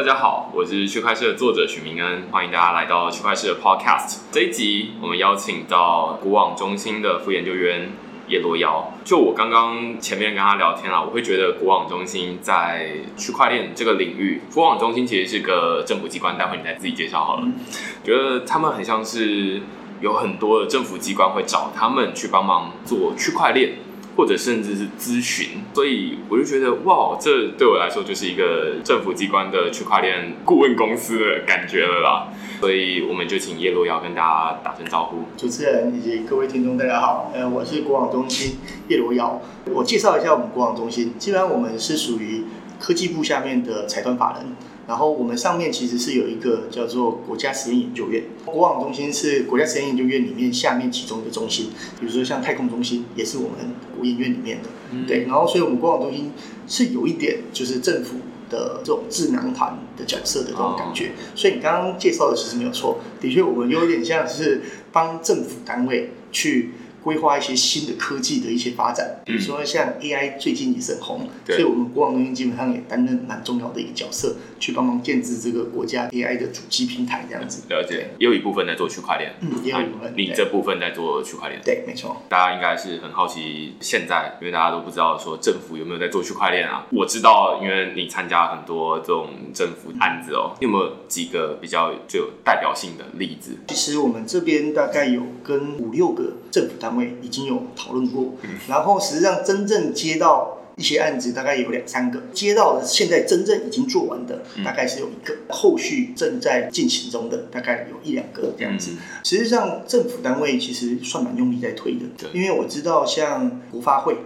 大家好，我是区块链的作者许明恩，欢迎大家来到区块链的 Podcast。这一集我们邀请到国网中心的副研究员叶罗瑶。就我刚刚前面跟他聊天啊，我会觉得国网中心在区块链这个领域，国网中心其实是个政府机关，待会你再自己介绍好了。觉得他们很像是有很多的政府机关会找他们去帮忙做区块链。或者甚至是咨询，所以我就觉得哇，这对我来说就是一个政府机关的区块链顾问公司的感觉了啦。所以我们就请叶洛瑶跟大家打声招呼。主持人以及各位听众，大家好，呃，我是国网中心叶罗瑶。我介绍一下我们国网中心，基本上我们是属于科技部下面的财团法人。然后我们上面其实是有一个叫做国家实验研究院，国网中心是国家实验研究院里面下面其中一个中心，比如说像太空中心也是我们国研院里面的，对。然后所以我们国网中心是有一点就是政府的这种智囊团的角色的这种感觉，所以你刚刚介绍的其实没有错，的确我们有点像是帮政府单位去。规划一些新的科技的一些发展，比如说像 AI 最近也是很红，所以我们国网中心基本上也担任蛮重要的一个角色，去帮忙建制这个国家 AI 的主机平台这样子。了解，也有一部分在做区块链，嗯，也有一部分。你这部分在做区块链，对，没错。大家应该是很好奇，现在因为大家都不知道说政府有没有在做区块链啊？我知道，因为你参加很多这种政府案子哦，你有没有几个比较具有代表性的例子？其实我们这边大概有跟五六个政府单位已经有。讨论过，然后实际上真正接到一些案子，大概有两三个接到的，现在真正已经做完的，大概是有一个，后续正在进行中的，大概有一两个这样子。实际上政府单位其实算蛮用力在推的，因为我知道像国发会。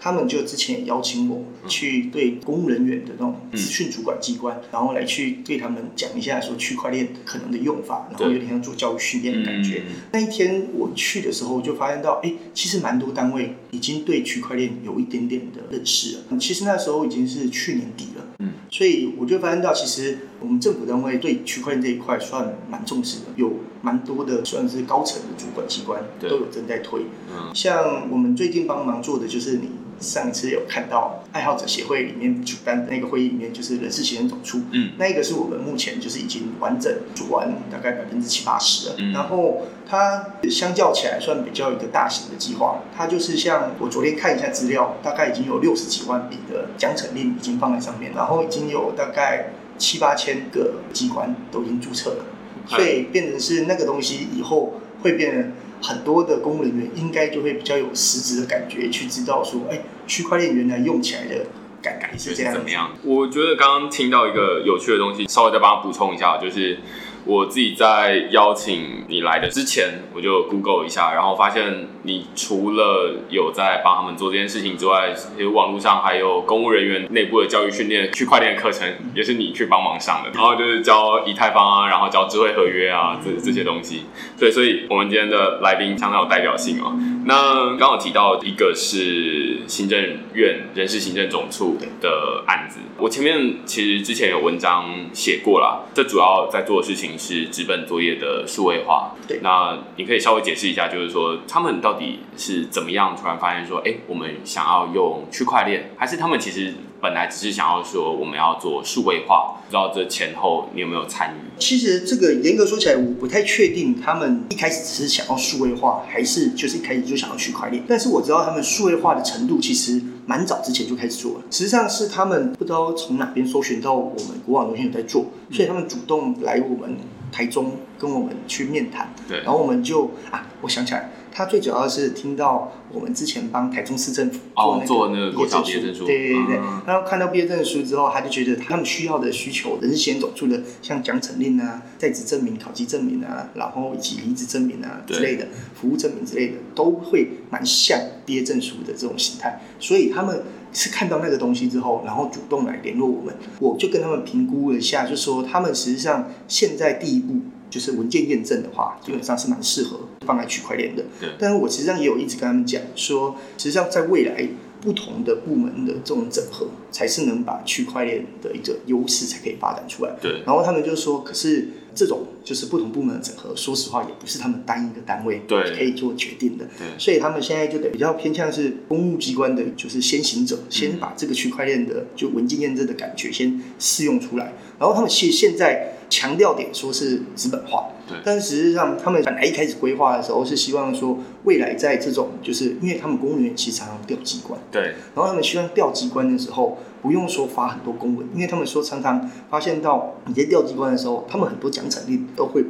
他们就之前也邀请我去对公务人员的那种资讯主管机关，然后来去对他们讲一下说区块链可能的用法，然后有点像做教育训练的感觉。那一天我去的时候，就发现到，哎，其实蛮多单位已经对区块链有一点点的认识了。其实那时候已经是去年底了，嗯，所以我就发现到，其实我们政府单位对区块链这一块算蛮重视的，有蛮多的算是高层的主管机关都有正在推。嗯，像我们最近帮忙做的就是你。上一次有看到爱好者协会里面主办的那个会议里面，就是人事行政总处，嗯，那一个是我们目前就是已经完整做完大概百分之七八十了。然后它相较起来算比较一个大型的计划，它就是像我昨天看一下资料，大概已经有六十几万笔的奖惩令已经放在上面，然后已经有大概七八千个机关都已经注册了，所以变成是那个东西以后会变。很多的公务人员应该就会比较有实质的感觉，去知道说，哎，区块链原来用起来的感觉是这样。怎么样？我觉得刚刚听到一个有趣的东西，稍微再帮他补充一下，就是。我自己在邀请你来的之前，我就 Google 一下，然后发现你除了有在帮他们做这件事情之外，网络上还有公务人员内部的教育训练、区块链课程，也是你去帮忙上的。然后就是教以太坊啊，然后教智慧合约啊，这这些东西。对，所以我们今天的来宾相当有代表性哦。那刚好提到一个是行政院人事行政总处的案子，我前面其实之前有文章写过啦，这主要在做的事情。是纸本作业的数位化，对，那你可以稍微解释一下，就是说他们到底是怎么样突然发现说，哎，我们想要用区块链，还是他们其实本来只是想要说我们要做数位化？不知道这前后你有没有参与？其实这个严格说起来，我不太确定他们一开始只是想要数位化，还是就是一开始就想要区块链。但是我知道他们数位化的程度其实蛮早之前就开始做了，实际上是他们不知道从哪边搜寻到我们国网中心有在做，所以他们主动来我们台中跟我们去面谈，对，然后我们就啊，我想起来。他最主要是听到我们之前帮台中市政府做那个毕业证书，对对对。然后看到毕业证书之后，他就觉得他们需要的需求，人事先走出的，像奖惩令啊、在职证明、考级证明啊，然后以及离职证明啊之类的，服务证明之类的，都会蛮像毕业证书的这种形态。所以他们是看到那个东西之后，然后主动来联络我们。我就跟他们评估了一下，就说他们实际上现在第一步。就是文件验证的话，基本上是蛮适合放在区块链的。对。但是我实际上也有一直跟他们讲说，实际上在未来不同的部门的这种整合，才是能把区块链的一个优势才可以发展出来。对。然后他们就说，可是这种就是不同部门的整合，说实话也不是他们单一个单位对可以做决定的。对所以他们现在就得比较偏向是公务机关的，就是先行者，先把这个区块链的就文件验证的感觉先试用出来，然后他们现现在强调点说是资本化，对。但是实际上他们本来一开始规划的时候是希望说未来在这种就是因为他们公务员其实常常调机关，对。然后他们希望调机关的时候，不用说发很多公文，因为他们说常常发现到你在调机关的时候，他们很多奖惩令都会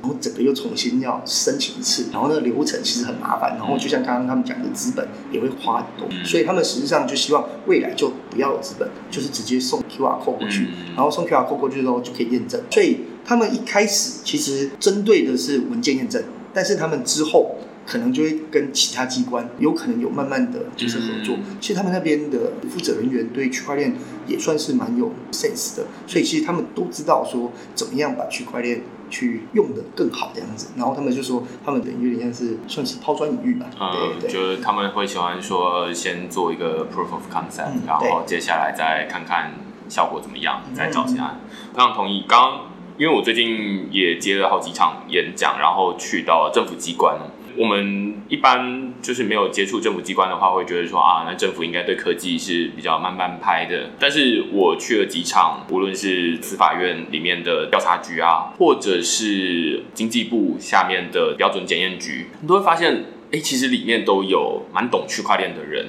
然后整个又重新要申请一次，然后那个流程其实很麻烦，然后就像刚刚他们讲的资本也会花很多，嗯所以他们实际上就希望未来就不要有资本，就是直接送 QR code 过去，嗯然后送 QR code 过去之后就可以验证，所以他们一开始其实针对的是文件验证，但是他们之后。可能就会跟其他机关有可能有慢慢的就是合作。嗯其实他们那边的负责人员对区块链也算是蛮有 sense 的，所以其实他们都知道说怎么样把区块链去用的更好这样子。然后他们就说他们等于有点像是算是抛砖引玉吧，嗯，对对。就是他们会喜欢说先做一个 proof of concept，、嗯然后接下来再看看效果怎么样，嗯再找其他。非常同意。刚刚因为我最近也接了好几场演讲，然后去到政府机关。我们一般就是没有接触政府机关的话，会觉得说啊，那政府应该对科技是比较慢慢拍的。但是我去了几场，无论是司法院里面的调查局啊，或者是经济部下面的标准检验局，你都会发现，哎，其实里面都有蛮懂区块链的人，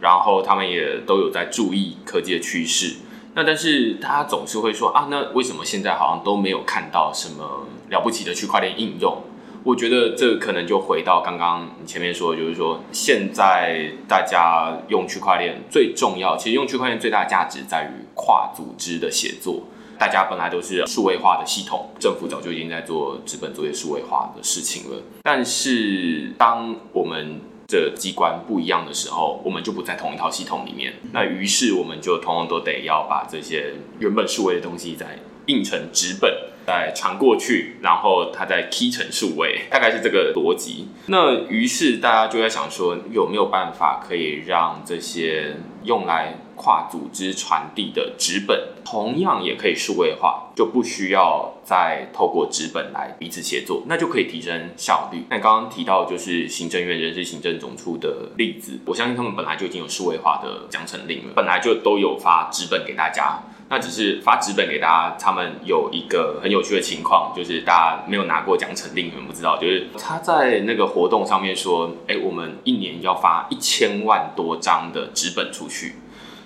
然后他们也都有在注意科技的趋势。那但是大家总是会说啊，那为什么现在好像都没有看到什么了不起的区块链应用？我觉得这可能就回到刚刚你前面说的，就是说现在大家用区块链最重要，其实用区块链最大的价值在于跨组织的协作。大家本来都是数位化的系统，政府早就已经在做资本作业数位化的事情了。但是当我们的机关不一样的时候，我们就不在同一套系统里面。那于是我们就通通都得要把这些原本数位的东西再印成纸本，再传过去，然后它再 T 成数位，大概是这个逻辑。那于是大家就在想说，有没有办法可以让这些用来跨组织传递的纸本，同样也可以数位化，就不需要再透过纸本来彼此协作，那就可以提升效率。那刚刚提到就是行政院人事行政总处的例子，我相信他们本来就已经有数位化的奖惩令了，本来就都有发纸本给大家。那只是发纸本给大家，他们有一个很有趣的情况，就是大家没有拿过奖惩令，你们不知道，就是他在那个活动上面说，哎、我们一年要发一千万多张的纸本出去。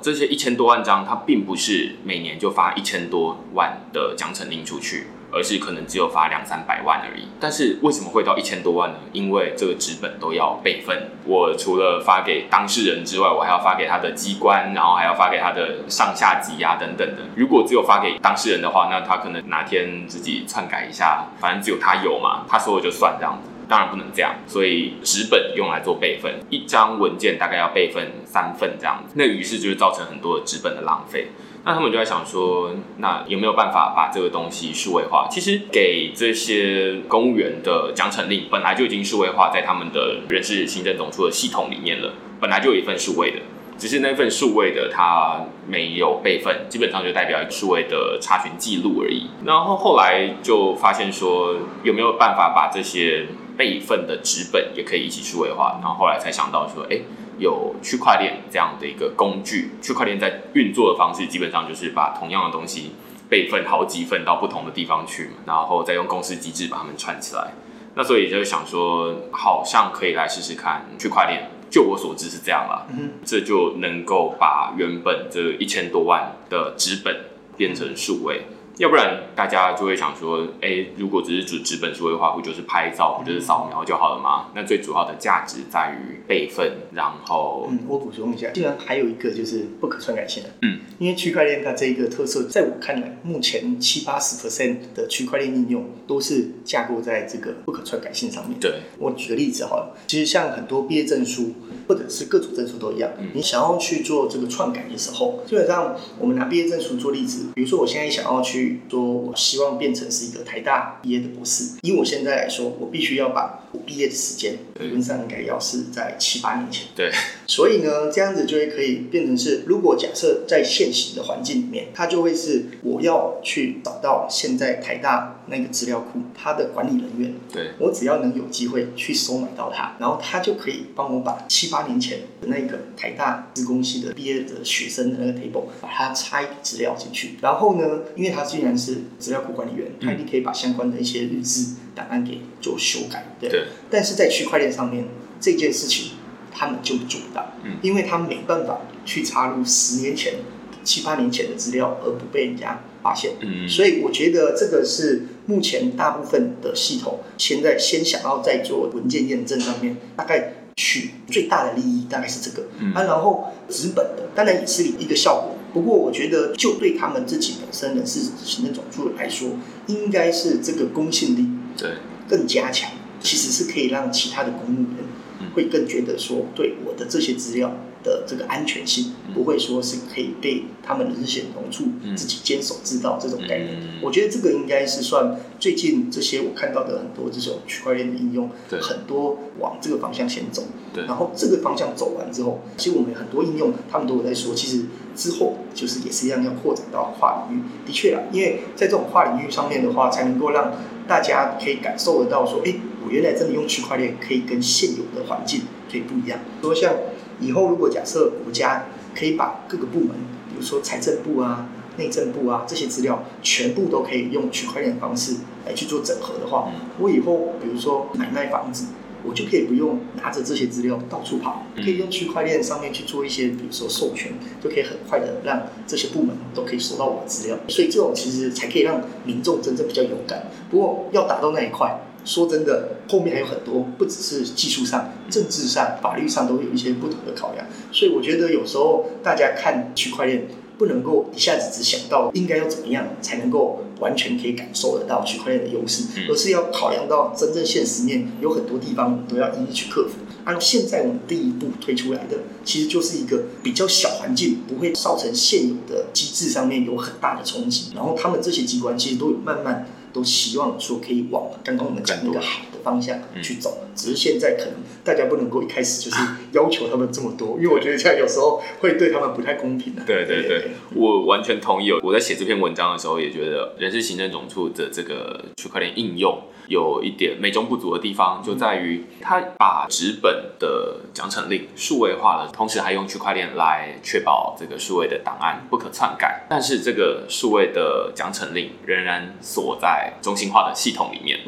这些一千多万张，它并不是每年就发一千多万的奖惩令出去，而是可能只有发两三百万而已。但是为什么会到一千多万呢？因为这个纸本都要备份。我除了发给当事人之外，我还要发给他的机关，然后还要发给他的上下级啊等等的。如果只有发给当事人的话，那他可能哪天自己篡改一下，反正只有他有嘛，他说了就算这样子。当然不能这样，所以纸本用来做备份，一张文件大概要备份三份这样子，那于是就会造成很多的纸本的浪费。那他们就在想说，那有没有办法把这个东西数位化？其实给这些公务员的奖惩令本来就已经数位化在他们的人事行政总处的系统里面了，本来就有一份数位的，只是那份数位的它没有备份，基本上就代表数位的查询记录而已。然后后来就发现说，有没有办法把这些备份的纸本也可以一起数位化？然后后来才想到说，哎。有区块链这样的一个工具，区块链在运作的方式基本上就是把同样的东西备份好几份到不同的地方去，然后再用公司机制把它们串起来。那所以就想说，好像可以来试试看区块链。就我所知是这样啦，嗯这就能够把原本这一千多万的纸本变成数位。要不然大家就会想说，哎、如果只是纸纸本书的话，不就是拍照，不就是扫描就好了吗？那最主要的价值在于备份，然后嗯，我补充一下，竟然还有一个就是不可篡改性的。嗯，因为区块链它这一个特色，在我看来，目前七八十 percent 的区块链应用都是架构在这个不可篡改性上面。对，我举个例子好了，其实像很多毕业证书或者是各种证书都一样，嗯你想要去做这个篡改的时候，基本上我们拿毕业证书做例子，比如说我现在想要去说，我希望变成是一个台大毕业的博士，以我现在来说，我必须要把我毕业的时间理论上应该要是在七八年前。对，所以呢，这样子就会可以变成是，如果假设在现行的环境里面，它就会是我要去找到现在台大那个资料库，他的管理人员，对，我只要能有机会去收买到他，然后他就可以帮我把七八年前的那个台大资工系的毕业的学生的那个 table，把它插一笔资料进去。然后呢，因为他既然是资料库管理员，他一定可以把相关的一些日志档案给做修改，对。对但是在区块链上面这件事情，他们就做不到，嗯因为他没办法去插入十年前、七八年前的资料，而不被人家发现。嗯，所以我觉得这个是目前大部分的系统现在先想要在做文件验证上面，大概取最大的利益大概是这个。嗯啊，然后纸本的当然也是一个效果，不过我觉得就对他们自己本身人事行政总处来说，应该是这个公信力对，更加强，其实是可以让其他的公务员嗯会更觉得说，对我的这些资料的这个安全性，嗯不会说是可以被他们人事行政处嗯自己坚守知道这种概念。嗯我觉得这个应该是算最近这些我看到的很多这种区块链的应用，对很多往这个方向先走。对然后这个方向走完之后，其实我们很多应用，他们都有在说，其实之后就是也是一样要扩展到跨领域。的确啊，因为在这种跨领域上面的话，才能够让大家可以感受得到说，哎，我原来真的用区块链可以跟现有的环境可以不一样。说像以后如果假设国家可以把各个部门，比如说财政部啊、内政部啊这些资料，全部都可以用区块链的方式来去做整合的话，我以后比如说买卖房子，我就可以不用拿着这些资料到处跑，嗯可以用区块链上面去做一些，比如说授权，就可以很快的让这些部门都可以收到我的资料。所以这种其实才可以让民众真正比较勇敢。不过要达到那一块，说真的，后面还有很多，不只是技术上、政治上、法律上都有一些不同的考量。所以我觉得有时候大家看区块链。不能够一下子只想到应该要怎么样才能够完全可以感受得到区块链的优势，嗯而是要考量到真正现实面有很多地方我们都要一一去克服。按现在我们第一步推出来的，其实就是一个比较小环境，不会造成现有的机制上面有很大的冲击。然后他们这些机关其实都有慢慢都希望说可以往刚刚我们讲那个好的方向去走，只是现在可能大家不能够一开始就是要求他们这么多，因为我觉得这样有时候会对他们不太公平的、啊。对对对，我完全同意。我在写这篇文章的时候，也觉得人事行政总处的这个区块链应用有一点美中不足的地方，就在于它把纸本的奖惩令数位化了，同时还用区块链来确保这个数位的档案不可篡改。但是这个数位的奖惩令仍然锁在中心化的系统里面，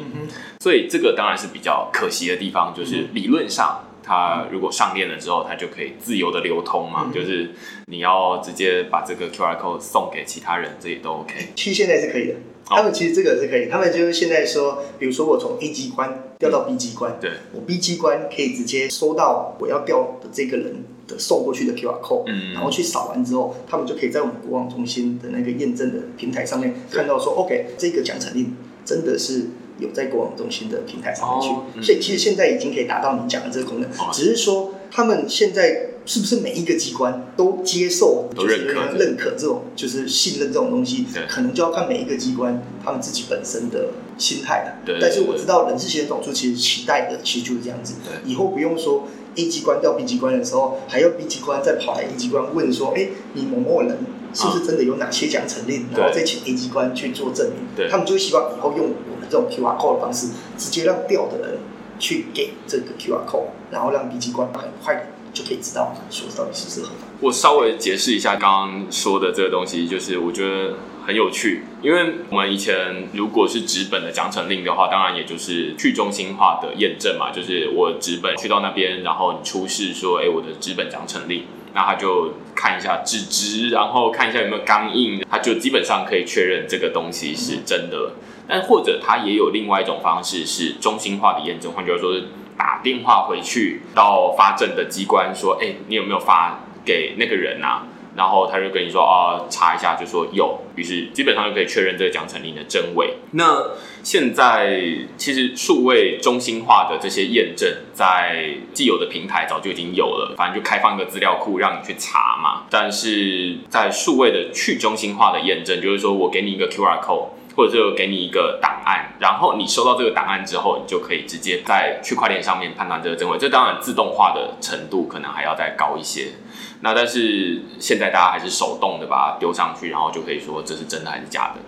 所以这个当然是比较可惜的地方，就是理论上。它如果上链了之后，它就可以自由的流通嘛，嗯就是你要直接把这个 QR code 送给其他人，这也都 OK。其实现在是可以的。他们其实这个是可以，他们就是现在说，比如说我从 A 机关调到 B 机关，对，我 B 机关可以直接收到我要调的这个人的送过去的 QR code，嗯。然后去扫完之后，他们就可以在我们国网中心的那个验证的平台上面看到说，OK，这个奖惩令真的是有在国网中心的平台上面去，所以其实现在已经可以达到你讲的这个功能，哦。只是说他们现在是不是每一个机关都接受，都就是认可这认可这种就是信任这种东西对，可能就要看每一个机关他们自己本身的心态了。对但是我知道人事行政总处其实期待的其实就是这样子，对。以后不用说 A 机关调 B 机关的时候，还要 B 机关再跑来 A 机关问说，哎，你某某人是不是真的有哪些奖惩令，对。然后再请 A 机关去做证明。对。他们就希望以后用我们这种 QR code 的方式，直接让调的人去给这个 QR code，然后让 B 机关很快就可以知道说到底是不是合法。我稍微解释一下刚刚说的这个东西，就是我觉得很有趣，因为我们以前如果是纸本的奖惩令的话，当然也就是去中心化的验证嘛，就是我纸本去到那边，然后你出示说，哎，我的纸本奖惩令，那他就看一下纸质，然后看一下有没有钢印，他就基本上可以确认这个东西是真的。但或者他也有另外一种方式是中心化的验证，换句话说是打电话回去到发证的机关说，哎，你有没有发给那个人啊？然后他就跟你说，哦，查一下，就说有，于是基本上就可以确认这个奖惩令的真伪。那现在其实数位中心化的这些验证，在既有的平台早就已经有了，反正就开放一个资料库让你去查嘛。但是在数位的去中心化的验证，就是说我给你一个 QR code。或者是给你一个档案，然后你收到这个档案之后，你就可以直接在区块链上面判断这个真伪。这当然自动化的程度可能还要再高一些。那但是现在大家还是手动的把它丢上去，然后就可以说这是真的还是假的。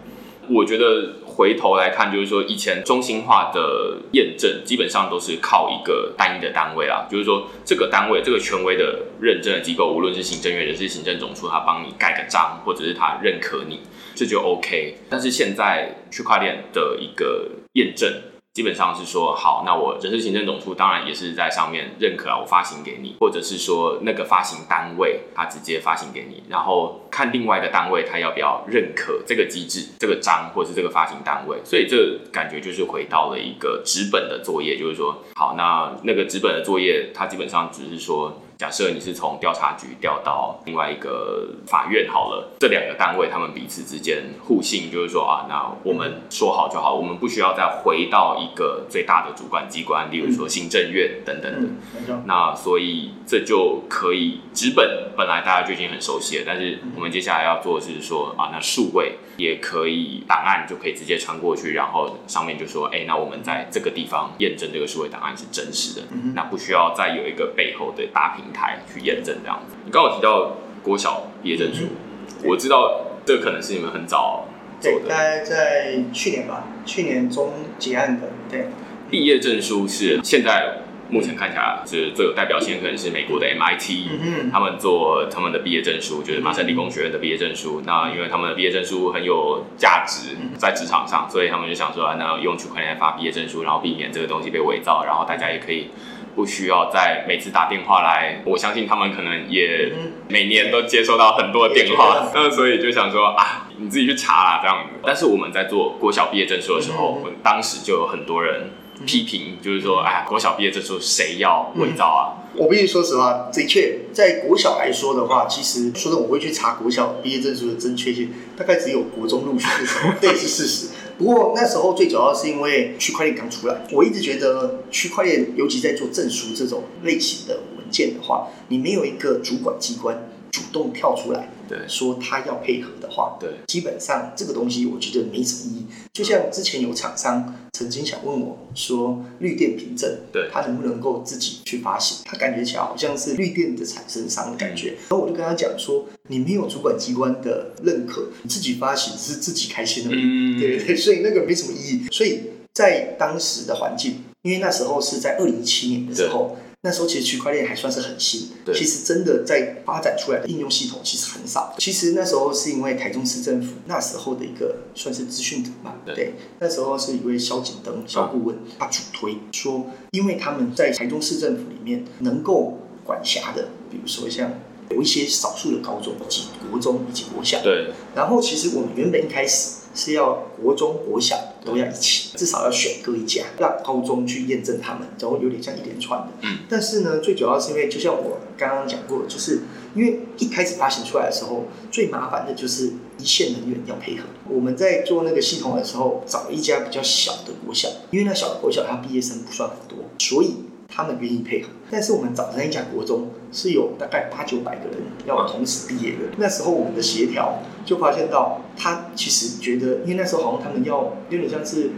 我觉得回头来看，就是说以前中心化的验证基本上都是靠一个单一的单位啊，就是说这个单位这个权威的认证的机构，无论是行政院还是行政总处，他帮你盖个章，或者是他认可你，这就 OK。但是现在区块链的一个验证。基本上是说好，那我人事行政总处当然也是在上面认可啊，我发行给你，或者是说那个发行单位他直接发行给你，然后看另外一个单位他要不要认可这个机制、这个章或是这个发行单位，所以这感觉就是回到了一个纸本的作业，就是说好，那那个纸本的作业，它基本上只是说。假设你是从调查局调到另外一个法院好了，这两个单位他们彼此之间互信，就是说啊，那我们说好就好，我们不需要再回到一个最大的主管机关，例如说行政院等等的。那所以这就可以纸本本来大家就已经很熟悉了，但是我们接下来要做的是说啊，那数位也可以档案就可以直接传过去，然后上面就说，哎，那我们在这个地方验证这个数位档案是真实的，那不需要再有一个背后的大屏。台去验证这样子。你刚刚提到国小毕业证书，我知道这可能是你们很早做的，大概在去年吧，去年中结案的。对，毕业证书是现在目前看起来是最有代表性，可能是美国的 MIT，嗯他们做他们的毕业证书，就是麻省理工学院的毕业证书。那因为他们的毕业证书很有价值在职场上，所以他们就想说，那用区块链发毕业证书，然后避免这个东西被伪造，然后大家也可以。不需要再每次打电话来，我相信他们可能也每年都接收到很多电话，那所以就想说啊，你自己去查啦这样子。但是我们在做国小毕业证书的时候，我当时就有很多人批评，就是说，哎，国小毕业证书谁要伪造啊？我必须说实话，的确，在国小来说的话，其实说的我会去查国小毕业证书的正确性，大概只有国中入学的时候，这是事实。不过那时候最主要是因为区块链刚出来，我一直觉得区块链，尤其在做证书这种类型的文件的话，你没有一个主管机关动跳出来。对，说他要配合的话，对，基本上这个东西我觉得没什么意义。就像之前有厂商曾经想问我说，绿电凭证，对，他能不能够自己去发行？他感觉起来好像是绿电的产生商的感觉。然后我就跟他讲说，你没有主管机关的认可，你自己发行是自己开心而已，对对？所以那个没什么意义。所以在当时的环境，因为那时候是在二零一七年的时候。那时候其实区块链还算是很新，其实真的在发展出来的应用系统其实很少。其实那时候是因为台中市政府那时候的一个算是资讯者嘛，对，那时候是一位萧景登萧顾问，他主推说，因为他们在台中市政府里面能够管辖的，比如说像有一些少数的高中以及国中以及国小，对，然后其实我们原本一开始。是要国中、国小都要一起，至少要选各一家，让高中去验证他们，然后有点像一连串的。嗯。但是呢，最主要是因为，就像我刚刚讲过，就是因为一开始发行出来的时候，最麻烦的就是一线人员要配合。我们在做那个系统的时候，找了一家比较小的国小，因为那小的国小它毕业生不算很多，所以。他们愿意配合，但是我们早上一讲国中是有大概八九百个人要同时毕业的。那时候我们的协调就发现到，他其实觉得，因为那时候好像他们要有点像是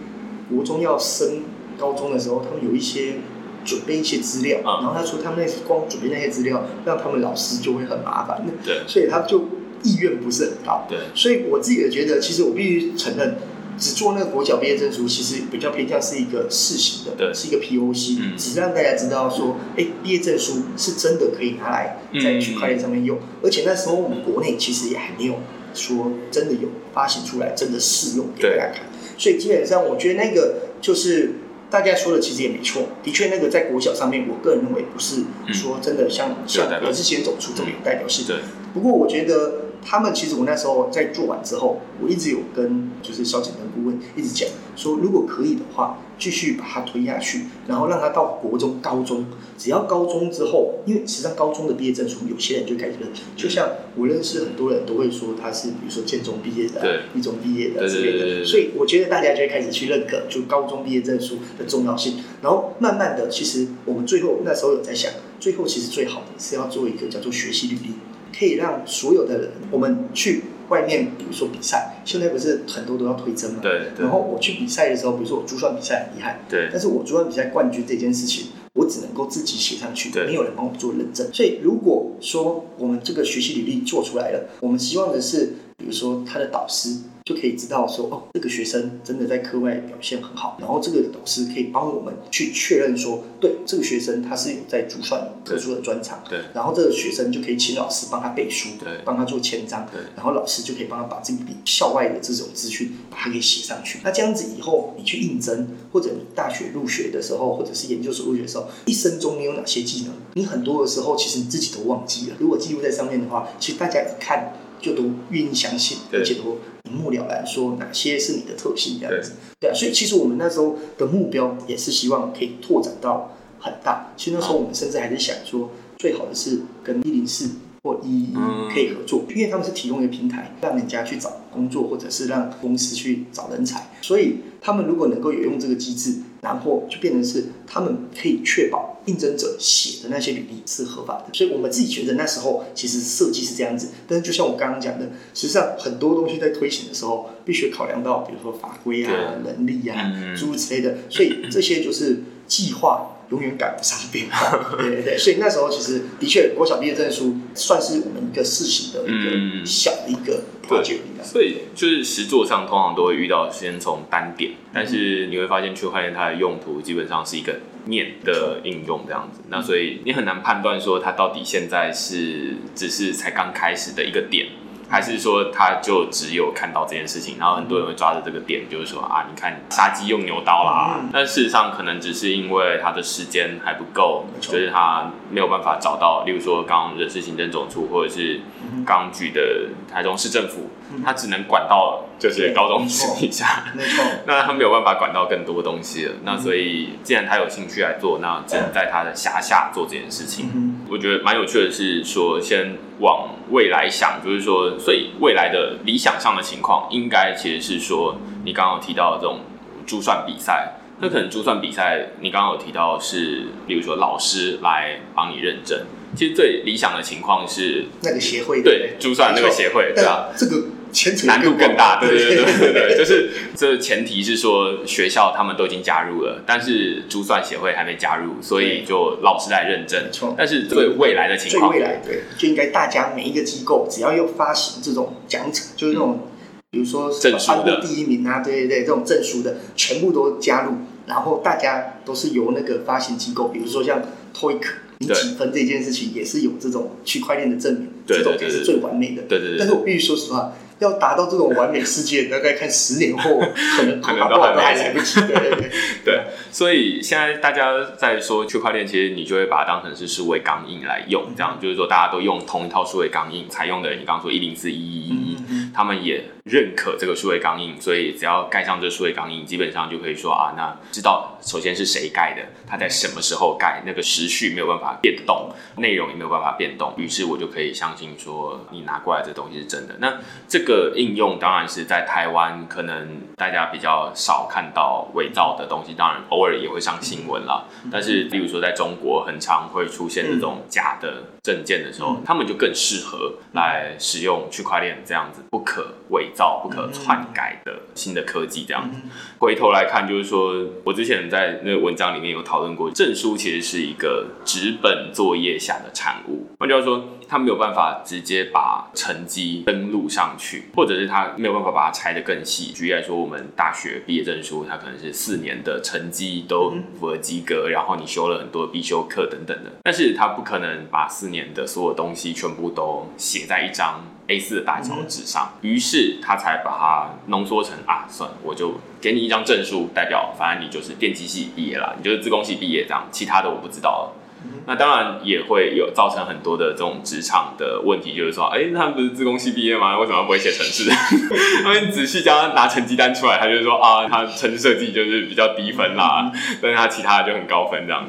国中要升高中的时候，他们有一些准备一些资料，然后他说他们那光准备那些资料，让他们老师就会很麻烦。对，所以他就意愿不是很高。对，所以我自己也觉得，其实我必须承认。只做那个国小毕业证书，其实比较偏向是一个试行的，对，是一个 POC，只是让大家知道说，哎，毕业证书是真的可以拿来在区块链上面用，而且那时候我们国内其实也还没有说真的有发行出来，真的试用给大家看，所以基本上我觉得那个就是大家说的其实也没错，的确那个在国小上面，我个人认为不是说真的像像而是先走出这么有代表性，对，不过我觉得。他们其实我那时候在做完之后，我一直有跟就是小景跟顾问一直讲说，如果可以的话，继续把它推下去，然后让他到国中、高中，只要高中之后，因为实际上高中的毕业证书，有些人就开始认，就像我认识很多人都会说他是比如说建中毕业的，一中毕业的之类的，所以我觉得大家就会开始去认可就高中毕业证书的重要性，然后慢慢的，其实我们最后那时候有在想，最后其实最好的是要做一个叫做学习履历。可以让所有的人，我们去外面，比如说比赛，现在不是很多都要推甄嘛？对。然后我去比赛的时候，比如说我珠算比赛很厉害，对。但是我珠算比赛冠军这件事情，我只能够自己写上去，没有人帮我做认证。所以如果说我们这个学习履历做出来了，我们希望的是，比如说他的导师。就可以知道说，哦，这个学生真的在课外表现很好，然后这个导师可以帮我们去确认说，对这个学生他是有在珠算特殊的专长，对，然后这个学生就可以请老师帮他背书，对，帮他做签章，对，然后老师就可以帮他把这笔校外的这种资讯把它给写上去。那这样子以后你去应征，或者你大学入学的时候，或者是研究所入学的时候，一生中你有哪些技能？你很多的时候其实你自己都忘记了。如果记录在上面的话，其实大家一看就都愿意相信，而且都一目了然，说哪些是你的特性这样子。对啊，所以其实我们那时候的目标也是希望可以拓展到很大。其实那时候我们甚至还是想说，最好的是跟一零四或一一嗯可以合作，因为他们是提供一个平台，让人家去找工作，或者是让公司去找人才。所以他们如果能够有用这个机制，然后就变成是他们可以确保应征者写的那些履历是合法的。所以我们自己觉得那时候其实设计是这样子，但是就像我刚刚讲的，实际上很多东西在推行的时候，必须考量到比如说法规啊、能力啊嗯诸如此类的，所以这些就是计划永远赶不上变化。对对对，所以那时候其实的确国小毕业证书算是我们一个试行的一嗯个小的一个 project。所以就是实作上通常都会遇到先从单点，但是你会发现区块链它的用途基本上是一个面的应用这样子，那所以你很难判断说它到底现在是只是才刚开始的一个点。还是说他就只有看到这件事情，然后很多人会抓着这个点，就是说啊，你看杀鸡用牛刀啦。嗯但事实上可能只是因为他的时间还不够，就是他没有办法找到，例如说刚刚人事行政总处或者是刚举的台中市政府，嗯他只能管到就是高中生以下。没错，那他没有办法管到更多东西了。那所以，既然他有兴趣来做，那只能在他的辖下做这件事情。嗯我觉得蛮有趣的是说，先往未来想，就是说，所以未来的理想上的情况，应该其实是说，你刚刚有提到的这种珠算比赛，那可能珠算比赛，你刚刚有提到是，比如说老师来帮你认证。其实最理想的情况是，那个协会对珠算那个协会，对啊，这个牵扯难度更大，对对对 对对就是这前提是说学校他们都已经加入了，但是珠算协会还没加入，所以就老师来认证。错。但是对未来的情况，最未来对，就应该大家每一个机构只要要发行这种奖惩，就是那种比如说证书的。颁布第一名啊，对对对，这种证书的全部都加入，然后大家都是由那个发行机构，比如说像 TOEIC，你几分这件事情也是有这种区块链的证明，对对这种才是最完美的。对对对。但是我必须说实话，要达到这种完美世界，大概看十年后，可能 可能都都还来不及。对对对，对，所以现在大家在说区块链，其实你就会把它当成是数位钢印来用，这样就是说大家都用同一套数位钢印，采用的你刚刚说一零四一一一一，他们也认可这个数位钢印，所以只要盖上这数位钢印，基本上就可以说啊，那知道首先是谁盖的，他在什么时候盖，那个时序没有办法变动，内容也没有办法变动，于是我就可以相信说你拿过来这东西是真的。那这个应用当然是在台湾，可能大家比较少看到伪造的东西，当然偶尔也会上新闻了。但是，例如说在中国，很常会出现这种假的证件的时候，他们就更适合来使用区块链这样子不可伪造、不可篡改的新的科技这样子。回头来看，就是说我之前在那个文章里面有讨论过，证书其实是一个纸本作业下的产物。换句话说，它没有办法直接把成绩登录上去，或者是它没有办法把它拆得更细。举例来说，我们大学毕业证书，它可能是四年的成绩都符合及格，然后你修了很多必修课等等的，但是它不可能把四年的所有东西全部都写在一张 A 4的大小纸上，于是他才把它浓缩成啊，算了，我就给你一张证书，代表反正你就是电机系毕业了，你就是自工系毕业这样，其他的我不知道了。那当然也会有造成很多的这种职场的问题，就是说，哎、他们不是自工系毕业吗？为什么不会写程式？他们仔细将他拿成绩单出来，他就说啊，他程式设计就是比较低分啦，但是他其他的就很高分这样。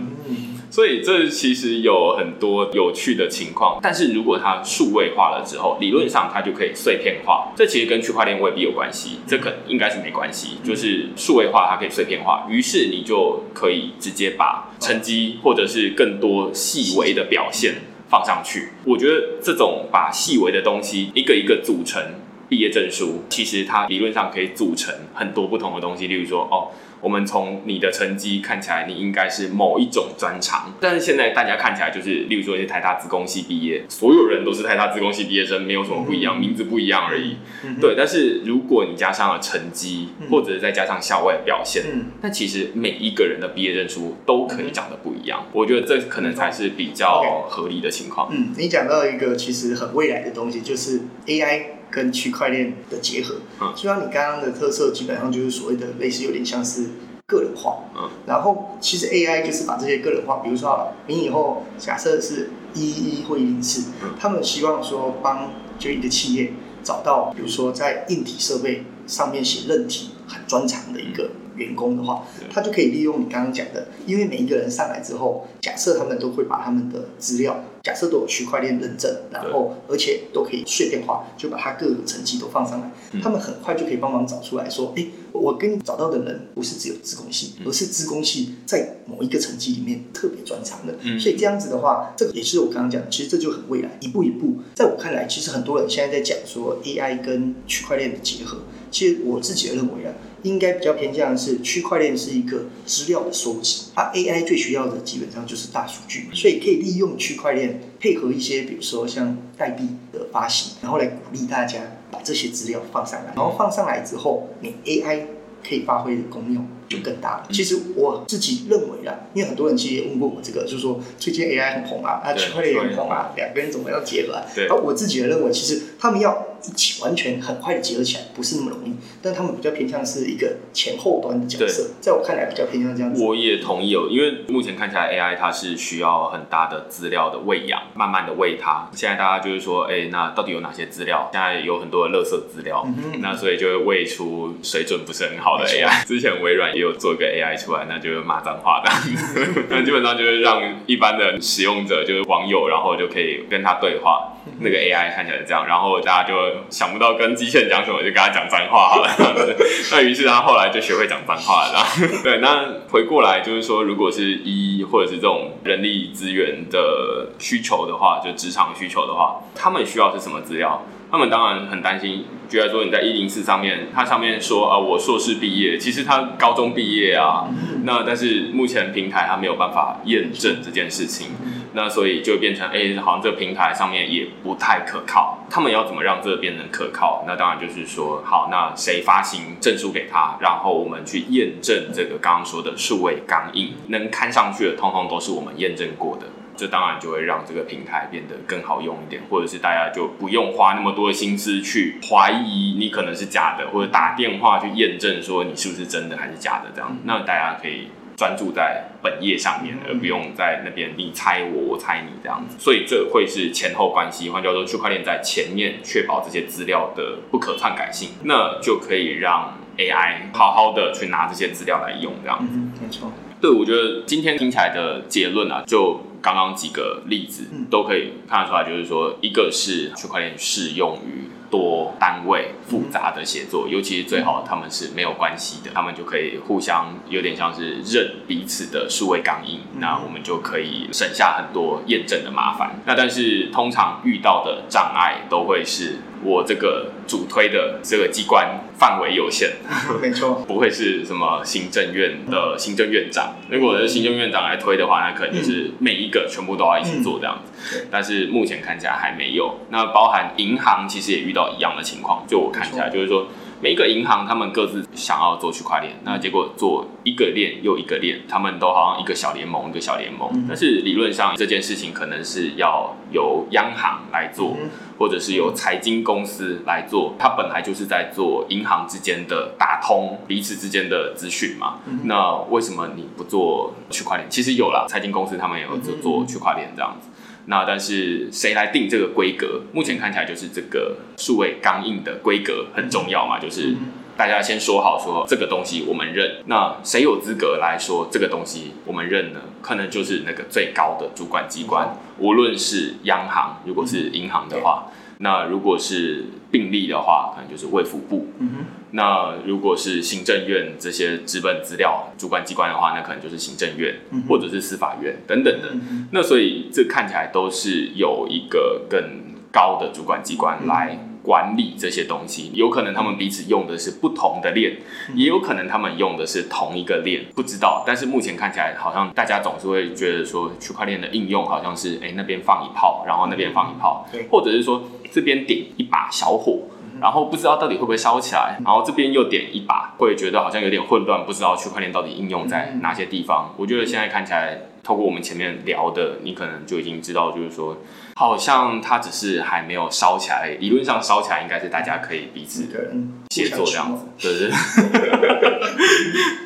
所以这其实有很多有趣的情况，但是如果它数位化了之后，理论上它就可以碎片化。这其实跟区块链未必有关系，这可应该是没关系。就是数位化它可以碎片化，于是你就可以直接把成绩或者是更多细微的表现放上去。我觉得这种把细微的东西一个一个组成毕业证书，其实它理论上可以组成很多不同的东西，例如说哦。我们从你的成绩看起来，你应该是某一种专长，但是现在大家看起来就是，例如说是台大资工系毕业，所有人都是台大资工系毕业生，没有什么不一样，名字不一样而已。对，但是如果你加上了成绩，或者是再加上校外表现，那其实每一个人的毕业证书都可以长得不一样。我觉得这可能才是比较合理的情况。嗯，你讲到一个其实很未来的东西，就是 AI。跟区块链的结合，嗯，就像你刚刚的特色，基本上就是所谓的类似有点像是个人化，嗯，然后其实 AI 就是把这些个人化，比如说你以后假设是一一或一零四，他们希望说帮就一个企业找到，比如说在硬体设备上面写韧体很专长的一个。员工的话，他就可以利用你刚刚讲的，因为每一个人上来之后，假设他们都会把他们的资料，假设都有区块链认证，然后而且都可以碎片化，就把他各个成绩都放上来，他们很快就可以帮忙找出来说，哎，我跟你找到的人不是只有资工系，而是资工系在某一个成绩里面特别专长的，所以这样子的话，这个也是我刚刚讲，其实这就很未来，一步一步，在我看来，其实很多人现在在讲说 AI 跟区块链的结合，其实我自己认为啊。应该比较偏向的是区块链是一个资料的收集，它 AI 最需要的基本上就是大数据，所以可以利用区块链配合一些，比如说像代币的发行，然后来鼓励大家把这些资料放上来，然后放上来之后，你 AI 可以发挥的功用就更大了。其实我自己认为啦，因为很多人其实也问过我这个，就是说最近 AI 很红啊，啊区块链也很红啊，两个人怎么样结合？而我自己的认为，其实他们要。一起完全很快的结合起来不是那么容易，但他们比较偏向是一个前后端的角色，在我看来比较偏向这样子。我也同意哦，因为目前看起来 AI 它是需要很大的资料的喂养，慢慢的喂它。现在大家就是说，哎，那到底有哪些资料？现在有很多的垃圾资料，那所以就会喂出水准不是很好的 AI。之前微软也有做一个 AI 出来，那就是骂脏话的，那基本上就是让一般的使用者，就是网友，然后就可以跟他对话。那个 AI 看起来这样，然后大家就想不到跟机器人讲什么，就跟他讲脏话好了。那于是他后来就学会讲脏话了。对，那回过来就是说，如果是一或者是这种人力资源的需求的话，就职场需求的话，他们需要是什么资料？他们当然很担心，觉得说你在一零四上面，它上面说啊，我硕士毕业，其实他高中毕业啊。那但是目前平台它没有办法验证这件事情。那所以就变成，哎，好像这个平台上面也不太可靠。他们要怎么让这个变成可靠？那当然就是说，好，那谁发行证书给他，然后我们去验证这个刚刚说的数位钢印能看上去的，通通都是我们验证过的。这当然就会让这个平台变得更好用一点，或者是大家就不用花那么多的心思去怀疑你可能是假的，或者打电话去验证说你是不是真的还是假的这样。那大家可以。专注在本业上面，而不用在那边你猜我，我猜你这样子，所以这会是前后关系。换句话说，区块链在前面确保这些资料的不可篡改性，那就可以让 AI 好好的去拿这些资料来用这样子。没错，对我觉得今天听起来的结论啊，就刚刚几个例子都可以看得出来，就是说，一个是区块链适用于。多单位复杂的写作，尤其是最好他们是没有关系的，他们就可以互相有点像是认彼此的数位钢印，那我们就可以省下很多验证的麻烦。那但是通常遇到的障碍都会是。我这个主推的这个机关范围有限，没错，不会是什么行政院的行政院长。如果是行政院长来推的话，那可能就是每一个全部都要一起做这样子。但是目前看起来还没有。那包含银行其实也遇到一样的情况，就我看起来就是说。每一个银行，他们各自想要做区块链，那结果做一个链又一个链，他们都好像一个小联盟，一个小联盟。但是理论上这件事情可能是要由央行来做，或者是由财经公司来做。它本来就是在做银行之间的打通彼此之间的资讯嘛。那为什么你不做区块链？其实有了财经公司，他们也有做做区块链这样子。那但是谁来定这个规格？目前看起来就是这个数位钢印的规格很重要嘛，就是大家先说好说这个东西我们认。那谁有资格来说这个东西我们认呢？可能就是那个最高的主管机关，无论是央行，如果是银行的话，那如果是病例的话，可能就是卫福部。那如果是行政院这些资本资料主管机关的话，那可能就是行政院或者是司法院等等的。那所以这看起来都是有一个更高的主管机关来管理这些东西。有可能他们彼此用的是不同的链，也有可能他们用的是同一个链，不知道。但是目前看起来，好像大家总是会觉得说，区块链的应用好像是，哎，那边放一炮，然后那边放一炮，或者是说这边点一把小火。然后不知道到底会不会烧起来，然后这边又点一把，会觉得好像有点混乱，不知道区块链到底应用在哪些地方。我觉得现在看起来，透过我们前面聊的，你可能就已经知道，就是说，好像它只是还没有烧起来。理论上烧起来应该是大家可以彼此协作这样子，对对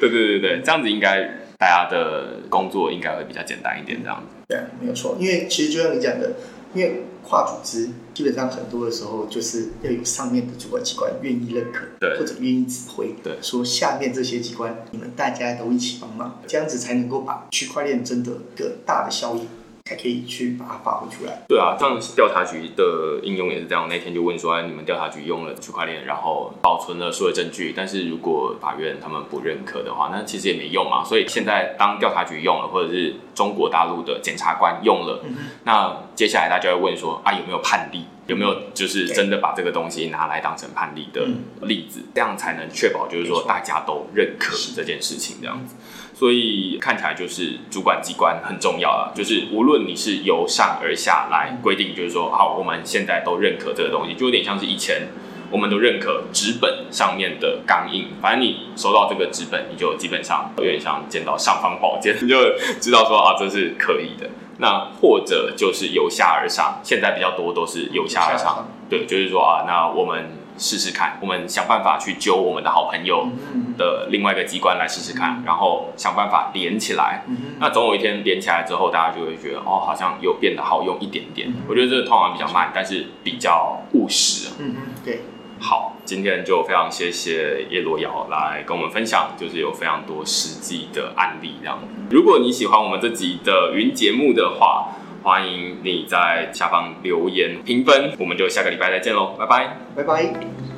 对对对对，这样子应该大家的工作应该会比较简单一点，这样子。对，没有错，因为其实就像你讲的。因为跨组织基本上很多的时候就是要有上面的主管机关愿意认可，对，或者愿意指挥，对，说下面这些机关你们大家都一起帮忙，这样子才能够把区块链真的一个大的效益。才可以去把它发挥出来。对啊，像调查局的应用也是这样。那天就问说，哎，你们调查局用了区块链，然后保存了所有证据，但是如果法院他们不认可的话，那其实也没用嘛。所以现在当调查局用了，或者是中国大陆的检察官用了，那接下来大家会问说，啊，有没有判例？有没有就是真的把这个东西拿来当成判例的例子？这样才能确保就是说大家都认可这件事情这样子。所以看起来就是主管机关很重要了，就是无论你是由上而下来规定，就是说好，我们现在都认可这个东西，就有点像是以前我们都认可纸本上面的钢印，反正你收到这个纸本，你就基本上有点像见到尚方宝剑，你 就知道说啊这是可以的。那或者就是由下而上，现在比较多都是由下而上，对，就是说啊，那我们。试试看，我们想办法去揪我们的好朋友的另外一个机关来试试看，然后想办法连起来。那总有一天连起来之后，大家就会觉得哦，好像有变得好用一点点。我觉得这个通常比较慢，但是比较务实。嗯嗯，对。好，今天就非常谢谢叶罗瑶来跟我们分享，就是有非常多实际的案例这样。如果你喜欢我们这集的云节目的话，欢迎你在下方留言评分，我们就下个礼拜再见喽，拜拜，拜拜。